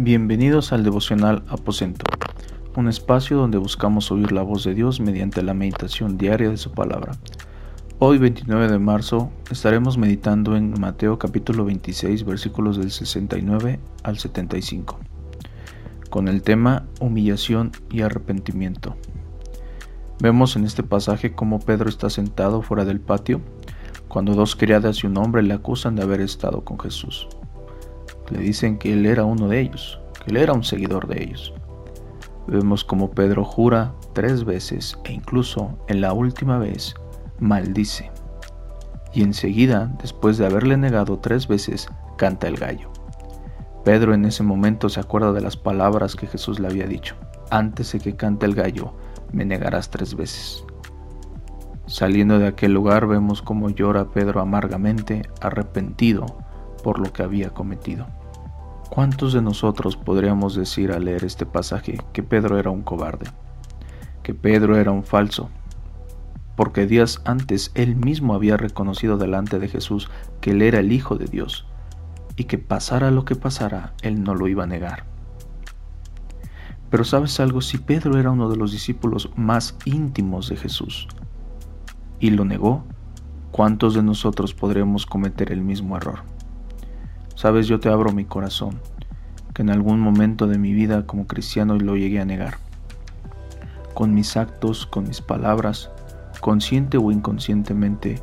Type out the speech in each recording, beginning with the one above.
Bienvenidos al devocional Aposento, un espacio donde buscamos oír la voz de Dios mediante la meditación diaria de su palabra. Hoy 29 de marzo estaremos meditando en Mateo capítulo 26 versículos del 69 al 75, con el tema humillación y arrepentimiento. Vemos en este pasaje cómo Pedro está sentado fuera del patio cuando dos criadas y un hombre le acusan de haber estado con Jesús le dicen que él era uno de ellos, que él era un seguidor de ellos. Vemos como Pedro jura tres veces e incluso en la última vez maldice. Y enseguida, después de haberle negado tres veces, canta el gallo. Pedro en ese momento se acuerda de las palabras que Jesús le había dicho. Antes de que cante el gallo, me negarás tres veces. Saliendo de aquel lugar vemos cómo llora Pedro amargamente, arrepentido por lo que había cometido. ¿Cuántos de nosotros podríamos decir al leer este pasaje que Pedro era un cobarde? Que Pedro era un falso. Porque días antes él mismo había reconocido delante de Jesús que él era el Hijo de Dios y que pasara lo que pasara, él no lo iba a negar. Pero sabes algo, si Pedro era uno de los discípulos más íntimos de Jesús y lo negó, ¿cuántos de nosotros podremos cometer el mismo error? Sabes, yo te abro mi corazón, que en algún momento de mi vida como cristiano lo llegué a negar. Con mis actos, con mis palabras, consciente o inconscientemente,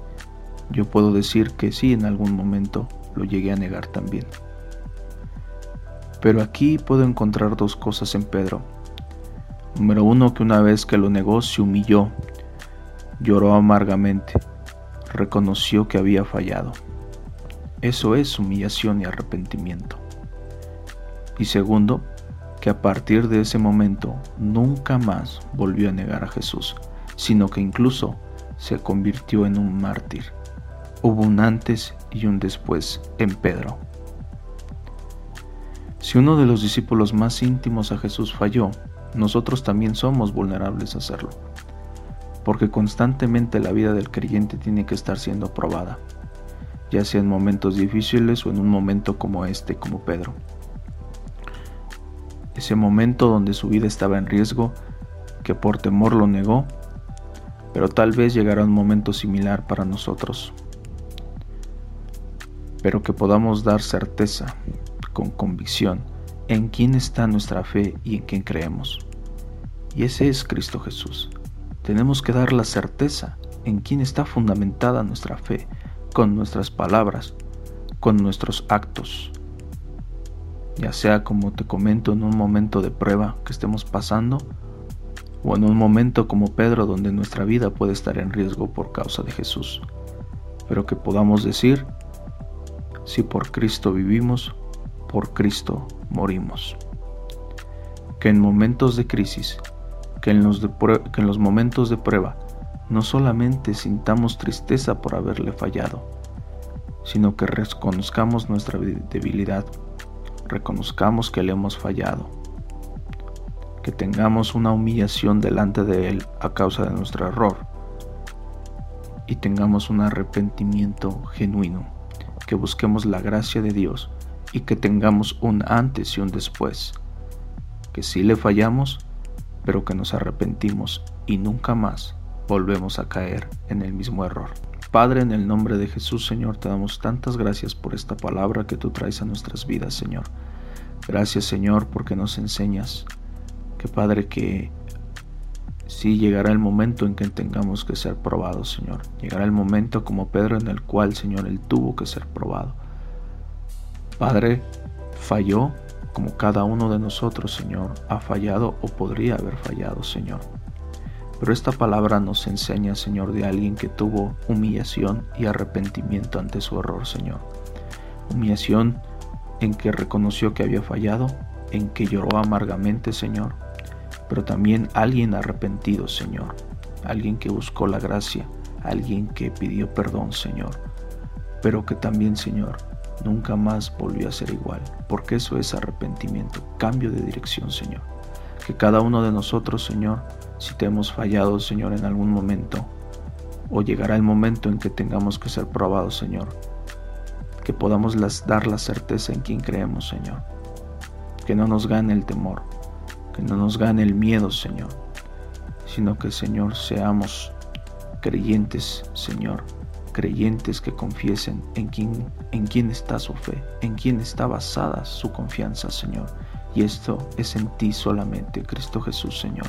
yo puedo decir que sí, en algún momento lo llegué a negar también. Pero aquí puedo encontrar dos cosas en Pedro. Número uno, que una vez que lo negó se humilló, lloró amargamente, reconoció que había fallado. Eso es humillación y arrepentimiento. Y segundo, que a partir de ese momento nunca más volvió a negar a Jesús, sino que incluso se convirtió en un mártir. Hubo un antes y un después en Pedro. Si uno de los discípulos más íntimos a Jesús falló, nosotros también somos vulnerables a hacerlo, porque constantemente la vida del creyente tiene que estar siendo probada ya sea en momentos difíciles o en un momento como este, como Pedro. Ese momento donde su vida estaba en riesgo, que por temor lo negó, pero tal vez llegará un momento similar para nosotros. Pero que podamos dar certeza, con convicción, en quién está nuestra fe y en quién creemos. Y ese es Cristo Jesús. Tenemos que dar la certeza en quién está fundamentada nuestra fe, con nuestras palabras, con nuestros actos. Ya sea como te comento en un momento de prueba que estemos pasando, o en un momento como Pedro donde nuestra vida puede estar en riesgo por causa de Jesús. Pero que podamos decir, si por Cristo vivimos, por Cristo morimos. Que en momentos de crisis, que en los, que en los momentos de prueba, no solamente sintamos tristeza por haberle fallado, sino que reconozcamos nuestra debilidad, reconozcamos que le hemos fallado, que tengamos una humillación delante de Él a causa de nuestro error y tengamos un arrepentimiento genuino, que busquemos la gracia de Dios y que tengamos un antes y un después, que sí le fallamos, pero que nos arrepentimos y nunca más volvemos a caer en el mismo error. Padre, en el nombre de Jesús, Señor, te damos tantas gracias por esta palabra que tú traes a nuestras vidas, Señor. Gracias, Señor, porque nos enseñas que, Padre, que sí llegará el momento en que tengamos que ser probados, Señor. Llegará el momento como Pedro en el cual, Señor, él tuvo que ser probado. Padre, falló como cada uno de nosotros, Señor, ha fallado o podría haber fallado, Señor. Pero esta palabra nos enseña, Señor, de alguien que tuvo humillación y arrepentimiento ante su error, Señor. Humillación en que reconoció que había fallado, en que lloró amargamente, Señor, pero también alguien arrepentido, Señor. Alguien que buscó la gracia, alguien que pidió perdón, Señor. Pero que también, Señor, nunca más volvió a ser igual, porque eso es arrepentimiento, cambio de dirección, Señor. Que cada uno de nosotros, Señor, si te hemos fallado, Señor, en algún momento, o llegará el momento en que tengamos que ser probados, Señor, que podamos dar la certeza en quien creemos, Señor. Que no nos gane el temor, que no nos gane el miedo, Señor, sino que, Señor, seamos creyentes, Señor, creyentes que confiesen en quién, en quién está su fe, en quién está basada su confianza, Señor. Y esto es en ti solamente, Cristo Jesús, Señor.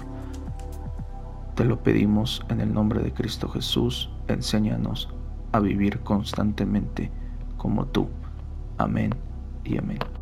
Te lo pedimos en el nombre de Cristo Jesús, enséñanos a vivir constantemente como tú. Amén y amén.